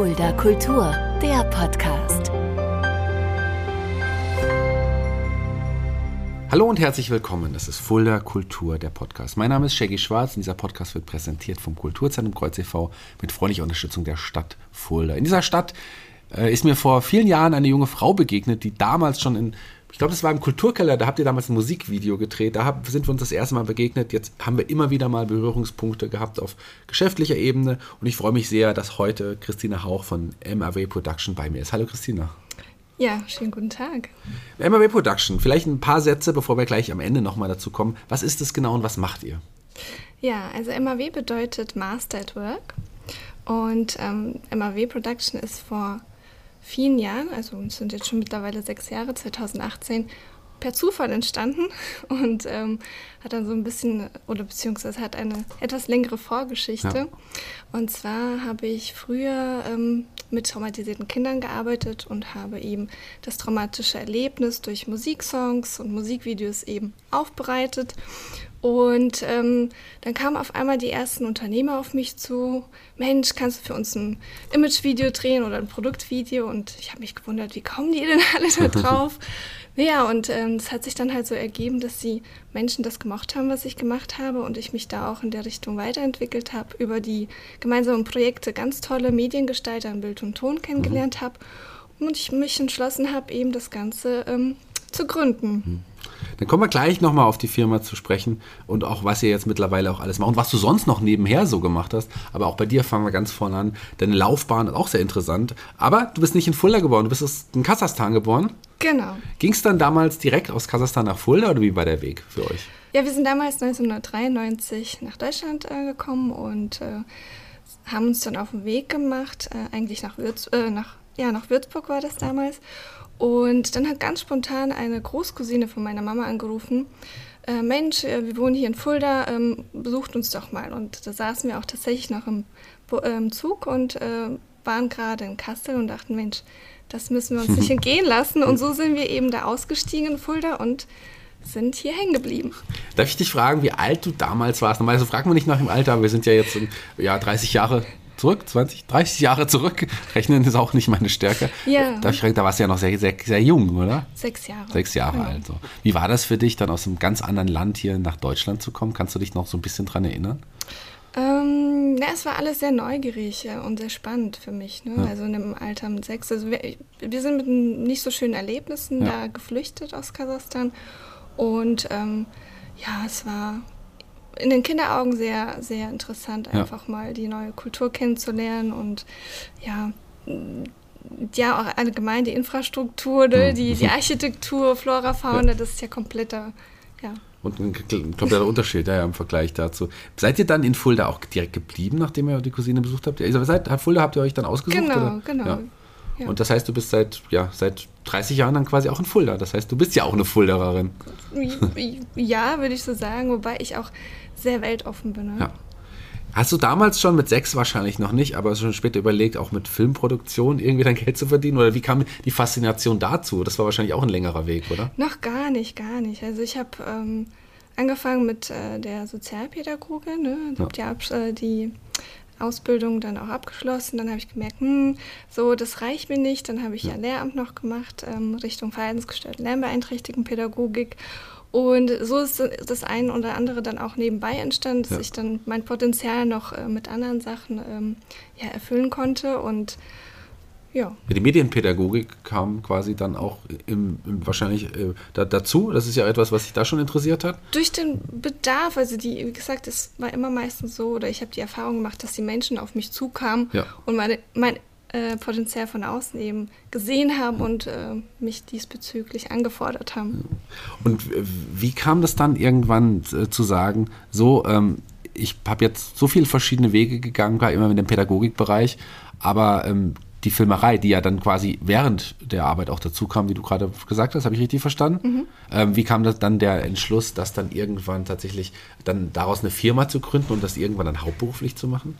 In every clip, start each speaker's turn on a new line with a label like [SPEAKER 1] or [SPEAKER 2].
[SPEAKER 1] Fulda Kultur, der Podcast.
[SPEAKER 2] Hallo und herzlich willkommen. Das ist Fulda Kultur, der Podcast. Mein Name ist Shaggy Schwarz und dieser Podcast wird präsentiert vom Kulturzentrum Kreuz e.V. mit freundlicher Unterstützung der Stadt Fulda. In dieser Stadt äh, ist mir vor vielen Jahren eine junge Frau begegnet, die damals schon in ich glaube, das war im Kulturkeller, da habt ihr damals ein Musikvideo gedreht, da sind wir uns das erste Mal begegnet. Jetzt haben wir immer wieder mal Berührungspunkte gehabt auf geschäftlicher Ebene und ich freue mich sehr, dass heute Christina Hauch von MAW Production bei mir ist. Hallo Christina.
[SPEAKER 3] Ja, schönen guten Tag.
[SPEAKER 2] MAW Production, vielleicht ein paar Sätze, bevor wir gleich am Ende nochmal dazu kommen. Was ist es genau und was macht ihr?
[SPEAKER 3] Ja, also MAW bedeutet Master at Work und ähm, MAW Production ist vor vielen Jahren, also es sind jetzt schon mittlerweile sechs Jahre, 2018, per Zufall entstanden und ähm, hat dann so ein bisschen, oder beziehungsweise hat eine etwas längere Vorgeschichte. Ja. Und zwar habe ich früher ähm, mit traumatisierten Kindern gearbeitet und habe eben das traumatische Erlebnis durch Musiksongs und Musikvideos eben aufbereitet und ähm, dann kamen auf einmal die ersten Unternehmer auf mich zu. Mensch, kannst du für uns ein Imagevideo drehen oder ein Produktvideo? Und ich habe mich gewundert, wie kommen die denn alle da drauf? ja, und es ähm, hat sich dann halt so ergeben, dass die Menschen das gemocht haben, was ich gemacht habe und ich mich da auch in der Richtung weiterentwickelt habe, über die gemeinsamen Projekte ganz tolle Mediengestalter in Bild und Ton kennengelernt mhm. habe und ich mich entschlossen habe, eben das Ganze ähm, zu gründen. Mhm.
[SPEAKER 2] Dann kommen wir gleich nochmal auf die Firma zu sprechen und auch, was ihr jetzt mittlerweile auch alles macht und was du sonst noch nebenher so gemacht hast. Aber auch bei dir fangen wir ganz vorne an. Deine Laufbahn ist auch sehr interessant. Aber du bist nicht in Fulda geboren, du bist in Kasachstan geboren.
[SPEAKER 3] Genau.
[SPEAKER 2] Ging es dann damals direkt aus Kasachstan nach Fulda oder wie war der Weg für euch?
[SPEAKER 3] Ja, wir sind damals 1993 nach Deutschland äh, gekommen und äh, haben uns dann auf den Weg gemacht, äh, eigentlich nach, Würz äh, nach, ja, nach Würzburg war das damals. Und dann hat ganz spontan eine Großcousine von meiner Mama angerufen. Äh, Mensch, äh, wir wohnen hier in Fulda, ähm, besucht uns doch mal. Und da saßen wir auch tatsächlich noch im, äh, im Zug und äh, waren gerade in Kassel und dachten, Mensch, das müssen wir uns nicht entgehen lassen. Und so sind wir eben da ausgestiegen in Fulda und sind hier hängen geblieben.
[SPEAKER 2] Darf ich dich fragen, wie alt du damals warst? Normalerweise fragt man nicht nach dem Alter, aber wir sind ja jetzt in, ja, 30 Jahre zurück, 20, 30 Jahre zurück. Rechnen ist auch nicht meine Stärke. Ja. Da, da warst du ja noch sehr, sehr, sehr jung, oder?
[SPEAKER 3] Sechs Jahre.
[SPEAKER 2] Sechs Jahre genau. alt. So. Wie war das für dich, dann aus einem ganz anderen Land hier nach Deutschland zu kommen? Kannst du dich noch so ein bisschen dran erinnern?
[SPEAKER 3] Ähm, na, es war alles sehr neugierig und sehr spannend für mich. Ne? Ja. Also in dem Alter mit sechs. Also wir, wir sind mit nicht so schönen Erlebnissen ja. da geflüchtet aus Kasachstan. Und ähm, ja, es war in den Kinderaugen sehr, sehr interessant, einfach ja. mal die neue Kultur kennenzulernen und ja, ja, auch allgemein die Infrastruktur, ne? die, die Architektur, Flora, Fauna, ja. das ist ja kompletter, ja.
[SPEAKER 2] Und ein kompletter Unterschied ja, im Vergleich dazu. Seid ihr dann in Fulda auch direkt geblieben, nachdem ihr die Cousine besucht habt? Also seit Fulda habt ihr euch dann ausgesucht?
[SPEAKER 3] Genau,
[SPEAKER 2] oder?
[SPEAKER 3] genau.
[SPEAKER 2] Ja. Ja. Und das heißt, du bist seit, ja, seit 30 Jahren dann quasi auch in Fulda. Das heißt, du bist ja auch eine Fuldererin.
[SPEAKER 3] Ja, würde ich so sagen, wobei ich auch sehr weltoffen bin. Ne? Ja.
[SPEAKER 2] Hast du damals schon mit sechs wahrscheinlich noch nicht, aber schon später überlegt, auch mit Filmproduktion irgendwie dein Geld zu verdienen? Oder wie kam die Faszination dazu? Das war wahrscheinlich auch ein längerer Weg, oder?
[SPEAKER 3] Noch gar nicht, gar nicht. Also ich habe ähm, angefangen mit äh, der Sozialpädagogik, ne? ja. die, äh, die Ausbildung dann auch abgeschlossen. Dann habe ich gemerkt, hm, so, das reicht mir nicht. Dann habe ich ja, Lehramt noch gemacht, ähm, Richtung verhaltensgestörte Lernbeeinträchtigen Pädagogik. Und so ist das eine oder andere dann auch nebenbei entstanden, dass ja. ich dann mein Potenzial noch äh, mit anderen Sachen ähm, ja, erfüllen konnte. Und ja.
[SPEAKER 2] Die Medienpädagogik kam quasi dann auch im, im wahrscheinlich äh, da, dazu. Das ist ja etwas, was sich da schon interessiert hat.
[SPEAKER 3] Durch den Bedarf, also die, wie gesagt, es war immer meistens so, oder ich habe die Erfahrung gemacht, dass die Menschen auf mich zukamen ja. und meine, mein äh, Potenzial von außen eben gesehen haben und äh, mich diesbezüglich angefordert haben.
[SPEAKER 2] Und wie kam das dann irgendwann äh, zu sagen, so, ähm, ich habe jetzt so viele verschiedene Wege gegangen, war immer in dem Pädagogikbereich, aber ähm, die Filmerei, die ja dann quasi während der Arbeit auch dazu kam, wie du gerade gesagt hast, habe ich richtig verstanden? Mhm. Ähm, wie kam das dann der Entschluss, das dann irgendwann tatsächlich dann daraus eine Firma zu gründen und das irgendwann dann hauptberuflich zu machen?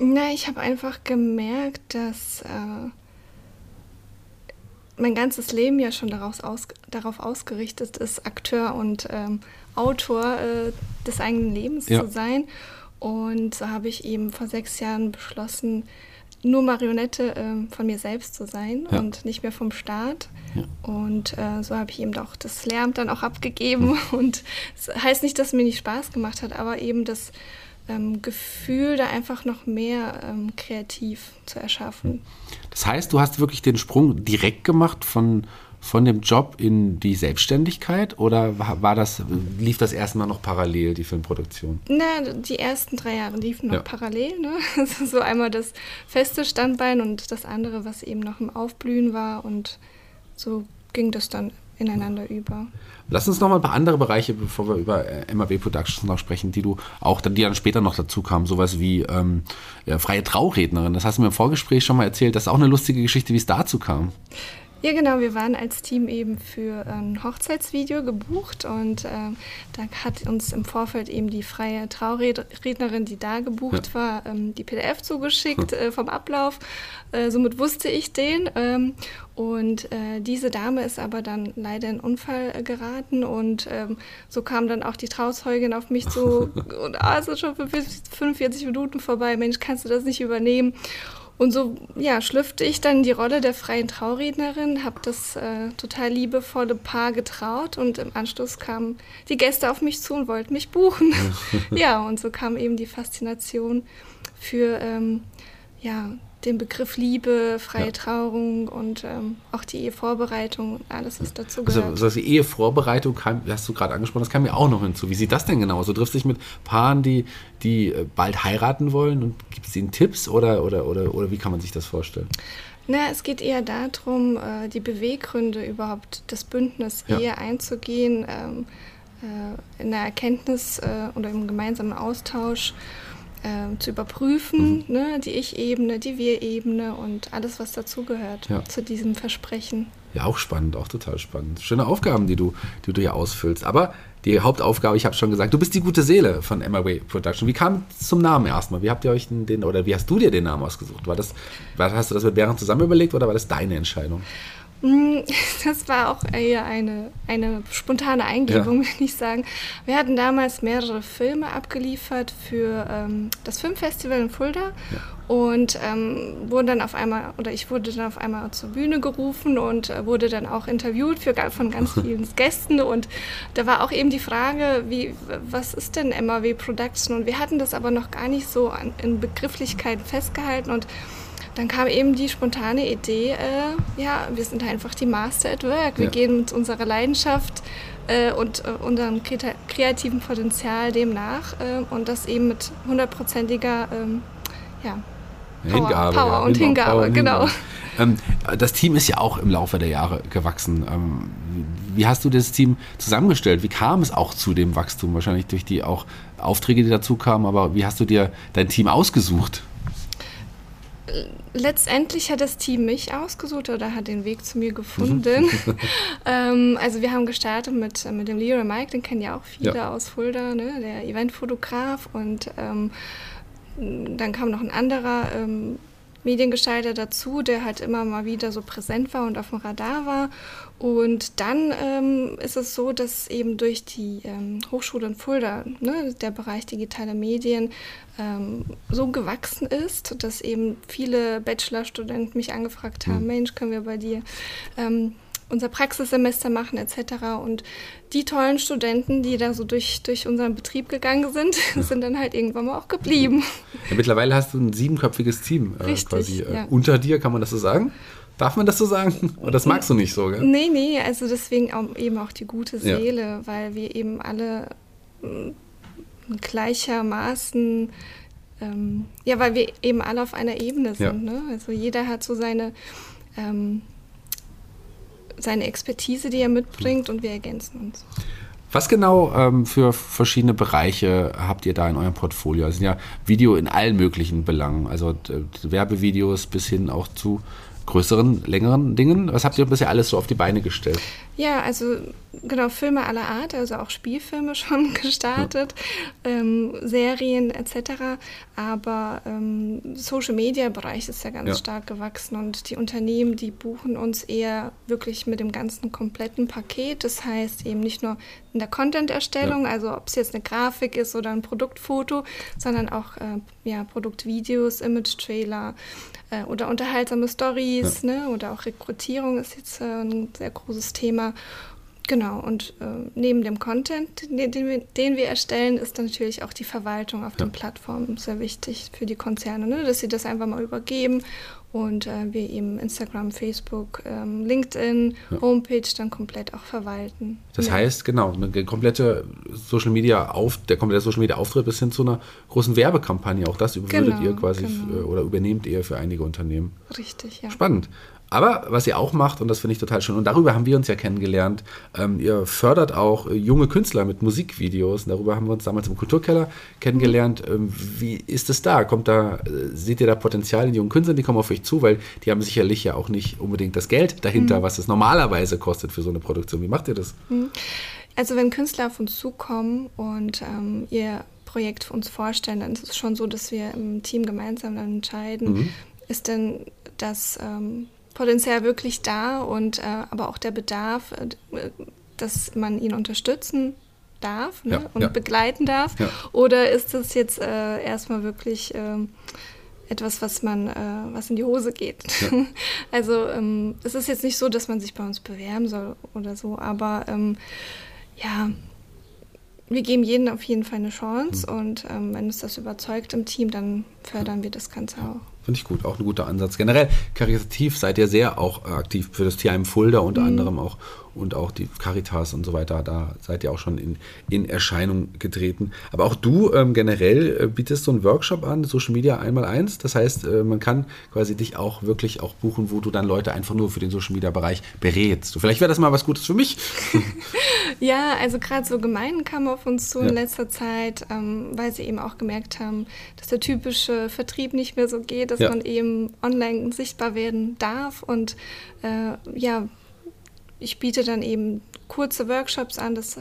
[SPEAKER 3] Na, ich habe einfach gemerkt, dass äh, mein ganzes Leben ja schon daraus aus, darauf ausgerichtet ist, Akteur und ähm, Autor äh, des eigenen Lebens ja. zu sein. Und so habe ich eben vor sechs Jahren beschlossen, nur Marionette äh, von mir selbst zu sein ja. und nicht mehr vom Staat. Ja. Und äh, so habe ich eben auch das Lehramt dann auch abgegeben. Mhm. Und das heißt nicht, dass es mir nicht Spaß gemacht hat, aber eben das ähm, Gefühl, da einfach noch mehr ähm, kreativ zu erschaffen.
[SPEAKER 2] Das heißt, du hast wirklich den Sprung direkt gemacht von von dem Job in die Selbstständigkeit oder war das, lief das erstmal noch parallel, die Filmproduktion?
[SPEAKER 3] Na, die ersten drei Jahre liefen noch ja. parallel. Ne? Also so einmal das feste Standbein und das andere, was eben noch im Aufblühen war und so ging das dann ineinander über.
[SPEAKER 2] Lass uns noch mal ein paar andere Bereiche, bevor wir über äh, MAW Productions noch sprechen, die du auch dann, die dann später noch dazu kamen, sowas wie ähm, ja, freie Traurednerin. Das hast du mir im Vorgespräch schon mal erzählt. Das ist auch eine lustige Geschichte, wie es dazu kam.
[SPEAKER 3] Ja, genau. Wir waren als Team eben für ein Hochzeitsvideo gebucht und äh, da hat uns im Vorfeld eben die freie Traurednerin, die da gebucht ja. war, ähm, die PDF zugeschickt äh, vom Ablauf. Äh, somit wusste ich den. Ähm, und äh, diese Dame ist aber dann leider in Unfall äh, geraten und ähm, so kam dann auch die Trauzeugin auf mich zu und ah, es ist schon 45 Minuten vorbei, Mensch, kannst du das nicht übernehmen? Und so ja, schlüpfte ich dann die Rolle der freien Traurednerin, habe das äh, total liebevolle Paar getraut und im Anschluss kamen die Gäste auf mich zu und wollten mich buchen. ja, und so kam eben die Faszination für ähm, ja, den Begriff Liebe, freie ja. Trauung und ähm, auch die Ehevorbereitung, alles, was dazu also, gehört.
[SPEAKER 2] Also, also die Ehevorbereitung kam, hast du gerade angesprochen, das kam mir auch noch hinzu. Wie sieht das denn genau? So triffst du dich mit Paaren, die, die äh, bald heiraten wollen und gibst ihnen Tipps oder, oder, oder, oder wie kann man sich das vorstellen?
[SPEAKER 3] Na, es geht eher darum, äh, die Beweggründe überhaupt des Bündnis ja. Ehe einzugehen, ähm, äh, in der Erkenntnis oder im gemeinsamen Austausch äh, zu überprüfen, mhm. ne, die Ich-Ebene, die Wir-Ebene und alles, was dazugehört ja. zu diesem Versprechen.
[SPEAKER 2] Ja, auch spannend, auch total spannend. Schöne Aufgaben, die du, die du hier ausfüllst. Aber die Hauptaufgabe, ich habe schon gesagt, du bist die gute Seele von MRW Production. Wie kam es zum Namen erstmal? Wie habt ihr euch den, oder wie hast du dir den Namen ausgesucht? War das, hast du das mit Bären zusammen überlegt oder war das deine Entscheidung?
[SPEAKER 3] Mm, das war auch eher eine, eine spontane Eingebung, ja. würde ich sagen. Wir hatten damals mehrere Filme abgeliefert für ähm, das Filmfestival in Fulda ja. und ähm, wurden dann auf einmal, oder ich wurde dann auf einmal zur Bühne gerufen und äh, wurde dann auch interviewt für, von ganz vielen Gästen und da war auch eben die Frage, wie, was ist denn MAW Production? Und wir hatten das aber noch gar nicht so an, in Begrifflichkeiten festgehalten und dann kam eben die spontane Idee, äh, ja, wir sind einfach die Master at Work. Wir ja. gehen mit unserer Leidenschaft äh, und äh, unserem kreativen Potenzial dem nach äh, und das eben mit hundertprozentiger ähm, ja,
[SPEAKER 2] Power, Hingabe,
[SPEAKER 3] Power ja. und Hingabe, Power genau.
[SPEAKER 2] Ähm, das Team ist ja auch im Laufe der Jahre gewachsen. Ähm, wie hast du das Team zusammengestellt? Wie kam es auch zu dem Wachstum? Wahrscheinlich durch die auch Aufträge, die dazu kamen, aber wie hast du dir dein Team ausgesucht?
[SPEAKER 3] Letztendlich hat das Team mich ausgesucht oder hat den Weg zu mir gefunden. ähm, also wir haben gestartet mit, mit dem Leroy Mike, den kennen ja auch viele ja. aus Fulda, ne? der Eventfotograf. Und ähm, dann kam noch ein anderer ähm, Mediengestalter dazu, der halt immer mal wieder so präsent war und auf dem Radar war. Und dann ähm, ist es so, dass eben durch die ähm, Hochschule in Fulda ne, der Bereich digitale Medien ähm, so gewachsen ist, dass eben viele Bachelorstudenten mich angefragt haben, mhm. Mensch, können wir bei dir ähm, unser Praxissemester machen etc. Und die tollen Studenten, die da so durch, durch unseren Betrieb gegangen sind, ja. sind dann halt irgendwann mal auch geblieben.
[SPEAKER 2] Ja, mittlerweile hast du ein siebenköpfiges Team äh,
[SPEAKER 3] Richtig,
[SPEAKER 2] quasi äh,
[SPEAKER 3] ja.
[SPEAKER 2] unter dir, kann man das so sagen? Darf man das so sagen? Oder das magst du nicht so, gell?
[SPEAKER 3] Nee, nee, also deswegen auch, eben auch die gute Seele, weil wir eben alle äh, gleichermaßen, ähm, ja, weil wir eben alle auf einer Ebene sind. Ne? Also jeder hat so seine ähm, seine Expertise, die er mitbringt und wir ergänzen uns.
[SPEAKER 2] Was genau ähm, für verschiedene Bereiche habt ihr da in eurem Portfolio? Es sind ja Video in allen möglichen Belangen, also Werbevideos bis hin auch zu größeren, längeren Dingen. Was habt ihr bisher alles so auf die Beine gestellt?
[SPEAKER 3] Ja, also genau, Filme aller Art, also auch Spielfilme schon gestartet, ja. ähm, Serien etc. Aber ähm, Social Media Bereich ist ja ganz ja. stark gewachsen und die Unternehmen, die buchen uns eher wirklich mit dem ganzen kompletten Paket. Das heißt eben nicht nur in der Content-Erstellung, ja. also ob es jetzt eine Grafik ist oder ein Produktfoto, sondern auch äh, ja, Produktvideos, Image-Trailer äh, oder unterhaltsame Stories ne? oder auch Rekrutierung ist jetzt äh, ein sehr großes Thema. Genau, und äh, neben dem Content, den, den, wir, den, wir, erstellen, ist natürlich auch die Verwaltung auf ja. den Plattformen sehr wichtig für die Konzerne, ne? dass sie das einfach mal übergeben und äh, wir eben Instagram, Facebook, ähm, LinkedIn, ja. Homepage dann komplett auch verwalten.
[SPEAKER 2] Das ja. heißt, genau, eine komplette Social Media auf, der komplette Social Media Auftritt bis hin zu einer großen Werbekampagne, auch das würdet genau, ihr quasi genau. oder übernehmt ihr für einige Unternehmen.
[SPEAKER 3] Richtig, ja.
[SPEAKER 2] Spannend. Aber was ihr auch macht, und das finde ich total schön, und darüber haben wir uns ja kennengelernt, ähm, ihr fördert auch äh, junge Künstler mit Musikvideos. Und darüber haben wir uns damals im Kulturkeller kennengelernt. Ähm, wie ist es da? Kommt da, äh, seht ihr da Potenzial in jungen Künstlern, die kommen auf euch zu, weil die haben sicherlich ja auch nicht unbedingt das Geld dahinter, mhm. was es normalerweise kostet für so eine Produktion. Wie macht ihr das? Mhm.
[SPEAKER 3] Also wenn Künstler auf uns zukommen und ähm, ihr Projekt für uns vorstellen, dann ist es schon so, dass wir im Team gemeinsam dann entscheiden, mhm. ist denn das ähm, Potenzial wirklich da und äh, aber auch der Bedarf, äh, dass man ihn unterstützen darf ne? ja, und ja. begleiten darf? Ja. Oder ist es jetzt äh, erstmal wirklich ähm, etwas, was man, äh, was in die Hose geht? also ähm, es ist jetzt nicht so, dass man sich bei uns bewerben soll oder so, aber ähm, ja, wir geben jedem auf jeden Fall eine Chance mhm. und ähm, wenn es das überzeugt im Team, dann fördern wir das Ganze auch.
[SPEAKER 2] Finde ich gut, auch ein guter Ansatz. Generell, karitativ seid ihr sehr auch aktiv für das Tierheim Fulda unter mhm. anderem auch und auch die Caritas und so weiter. Da seid ihr auch schon in, in Erscheinung getreten. Aber auch du ähm, generell äh, bietest so einen Workshop an, Social Media einmal eins. Das heißt, äh, man kann quasi dich auch wirklich auch buchen, wo du dann Leute einfach nur für den Social Media Bereich berätst. So, vielleicht wäre das mal was Gutes für mich.
[SPEAKER 3] ja, also gerade so Gemeinden kamen auf uns zu ja. in letzter Zeit, ähm, weil sie eben auch gemerkt haben, dass der typische Vertrieb nicht mehr so geht, dass ja. man eben online sichtbar werden darf und äh, ja, ich biete dann eben kurze Workshops an, das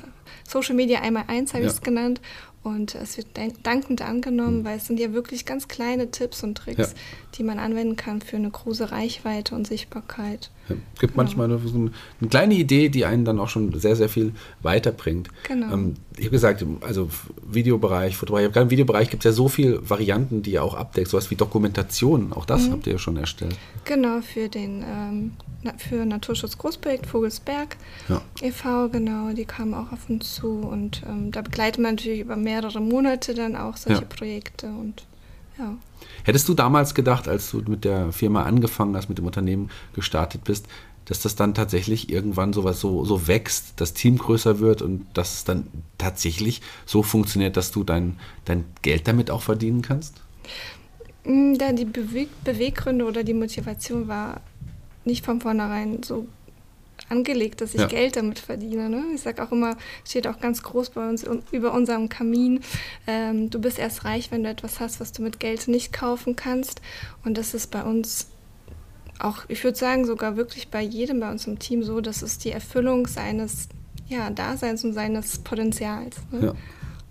[SPEAKER 3] Social Media einmal eins habe ja. ich es genannt. Und es wird dankend angenommen, mhm. weil es sind ja wirklich ganz kleine Tipps und Tricks, ja. die man anwenden kann für eine große Reichweite und Sichtbarkeit.
[SPEAKER 2] Es gibt genau. manchmal eine, so eine, kleine Idee, die einen dann auch schon sehr, sehr viel weiterbringt. Genau. Ähm, ich habe gesagt, also Videobereich, Fotografie, gerade im Videobereich gibt es ja so viele Varianten, die ihr auch abdeckt, sowas wie Dokumentation, auch das mhm. habt ihr ja schon erstellt.
[SPEAKER 3] Genau, für den ähm, für Naturschutz Großprojekt Vogelsberg ja. e.V., genau, die kamen auch auf uns zu und ähm, da begleitet man natürlich über mehrere Monate dann auch solche ja. Projekte und ja.
[SPEAKER 2] Hättest du damals gedacht, als du mit der Firma angefangen hast, mit dem Unternehmen gestartet bist, dass das dann tatsächlich irgendwann sowas so, so wächst, das Team größer wird und dass es dann tatsächlich so funktioniert, dass du dein, dein Geld damit auch verdienen kannst?
[SPEAKER 3] Mm, da die Beweg Beweggründe oder die Motivation war nicht von vornherein so angelegt, dass ich ja. Geld damit verdiene. Ne? Ich sage auch immer, steht auch ganz groß bei uns über unserem Kamin, ähm, du bist erst reich, wenn du etwas hast, was du mit Geld nicht kaufen kannst. Und das ist bei uns auch, ich würde sagen, sogar wirklich bei jedem bei uns im Team so, dass es die Erfüllung seines ja, Daseins und seines Potenzials. Ne? Ja.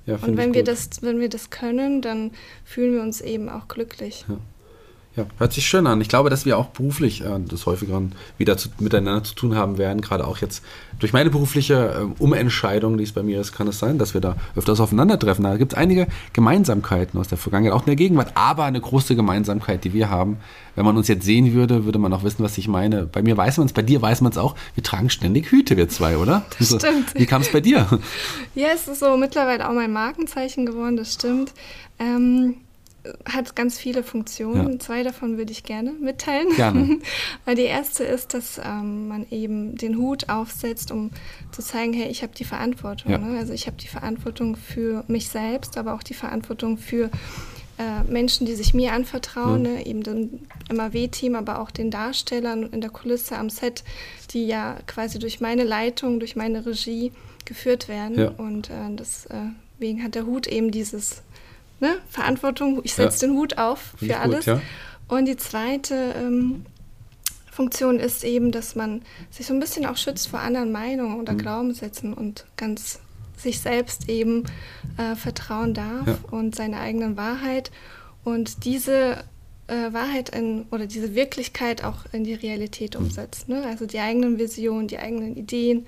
[SPEAKER 3] Ja, und wenn wir, das, wenn wir das können, dann fühlen wir uns eben auch glücklich.
[SPEAKER 2] Ja. Hört sich schön an. Ich glaube, dass wir auch beruflich äh, das häufiger wieder zu, miteinander zu tun haben werden. Gerade auch jetzt durch meine berufliche äh, Umentscheidung, die es bei mir ist, kann es sein, dass wir da öfters aufeinandertreffen. Da gibt es einige Gemeinsamkeiten aus der Vergangenheit, auch in der Gegenwart, aber eine große Gemeinsamkeit, die wir haben. Wenn man uns jetzt sehen würde, würde man auch wissen, was ich meine. Bei mir weiß man es, bei dir weiß man es auch. Wir tragen ständig Hüte, wir zwei, oder?
[SPEAKER 3] Das stimmt.
[SPEAKER 2] Wie kam es bei dir?
[SPEAKER 3] Ja, es ist so mittlerweile auch mein Markenzeichen geworden, das stimmt. Ähm, hat ganz viele Funktionen. Ja. Zwei davon würde ich gerne mitteilen.
[SPEAKER 2] Gerne.
[SPEAKER 3] Weil die erste ist, dass ähm, man eben den Hut aufsetzt, um zu zeigen, hey, ich habe die Verantwortung. Ja. Ne? Also ich habe die Verantwortung für mich selbst, aber auch die Verantwortung für äh, Menschen, die sich mir anvertrauen, mhm. ne? eben den MAW-Team, aber auch den Darstellern in der Kulisse am Set, die ja quasi durch meine Leitung, durch meine Regie geführt werden. Ja. Und äh, deswegen hat der Hut eben dieses ne, Verantwortung, ich setze ja. den Hut auf für alles. Gut, ja. Und die zweite ähm, Funktion ist eben, dass man sich so ein bisschen auch schützt vor anderen Meinungen oder mhm. Glaubenssätzen und ganz sich selbst eben äh, vertrauen darf ja. und seiner eigenen Wahrheit und diese äh, Wahrheit in, oder diese Wirklichkeit auch in die Realität mhm. umsetzt. Ne? Also die eigenen Visionen, die eigenen Ideen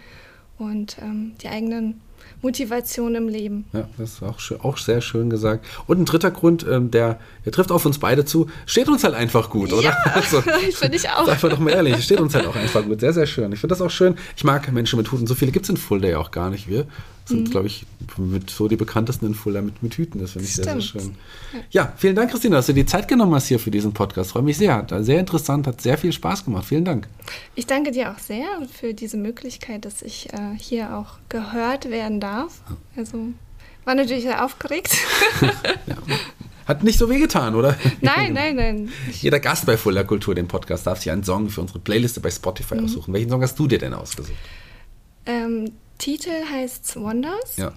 [SPEAKER 3] und ähm, die eigenen Motivation im Leben.
[SPEAKER 2] Ja, das ist auch, schön, auch sehr schön gesagt. Und ein dritter Grund, ähm, der, der trifft auf uns beide zu, steht uns halt einfach gut, oder?
[SPEAKER 3] Ja, also, finde ich auch.
[SPEAKER 2] Sag doch mal ehrlich, steht uns halt auch einfach gut. Sehr, sehr schön. Ich finde das auch schön. Ich mag Menschen mit Huten. So viele gibt es in Fulda ja auch gar nicht. Wir sind, mhm. glaube ich, mit so die bekanntesten in Fulda mit, mit Hüten. Das finde ich Stimmt. sehr, sehr schön. Ja. vielen Dank, Christina, dass du die Zeit genommen hast hier für diesen Podcast. Freue mich sehr. Hat sehr interessant, hat sehr viel Spaß gemacht. Vielen Dank.
[SPEAKER 3] Ich danke dir auch sehr für diese Möglichkeit, dass ich äh, hier auch gehört werden darf. Also war natürlich sehr aufgeregt.
[SPEAKER 2] ja. Hat nicht so weh getan, oder?
[SPEAKER 3] Nein, nein, nein.
[SPEAKER 2] Jeder Gast bei Fuller Kultur, dem Podcast, darf sich einen Song für unsere Playliste bei Spotify mhm. aussuchen. Welchen Song hast du dir denn ausgesucht?
[SPEAKER 3] Ähm, Titel heißt Wonders. Ja.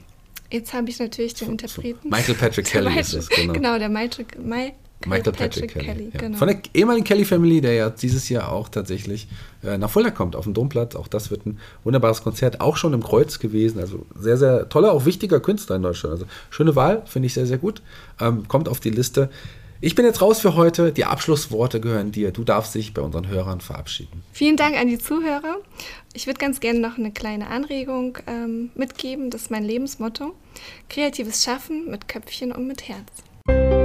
[SPEAKER 3] Jetzt habe ich natürlich den Interpreten.
[SPEAKER 2] Michael Patrick Kelly Michael, ist es,
[SPEAKER 3] genau. Genau, der Michael,
[SPEAKER 2] Michael, Michael Patrick, Patrick Kelly. Kelly ja. genau. Von der ehemaligen Kelly Family, der ja dieses Jahr auch tatsächlich äh, nach Fulda kommt, auf dem Domplatz. Auch das wird ein wunderbares Konzert, auch schon im Kreuz gewesen. Also sehr, sehr toller, auch wichtiger Künstler in Deutschland. Also schöne Wahl, finde ich sehr, sehr gut. Ähm, kommt auf die Liste. Ich bin jetzt raus für heute. Die Abschlussworte gehören dir. Du darfst dich bei unseren Hörern verabschieden.
[SPEAKER 3] Vielen Dank an die Zuhörer. Ich würde ganz gerne noch eine kleine Anregung ähm, mitgeben. Das ist mein Lebensmotto. Kreatives Schaffen mit Köpfchen und mit Herz.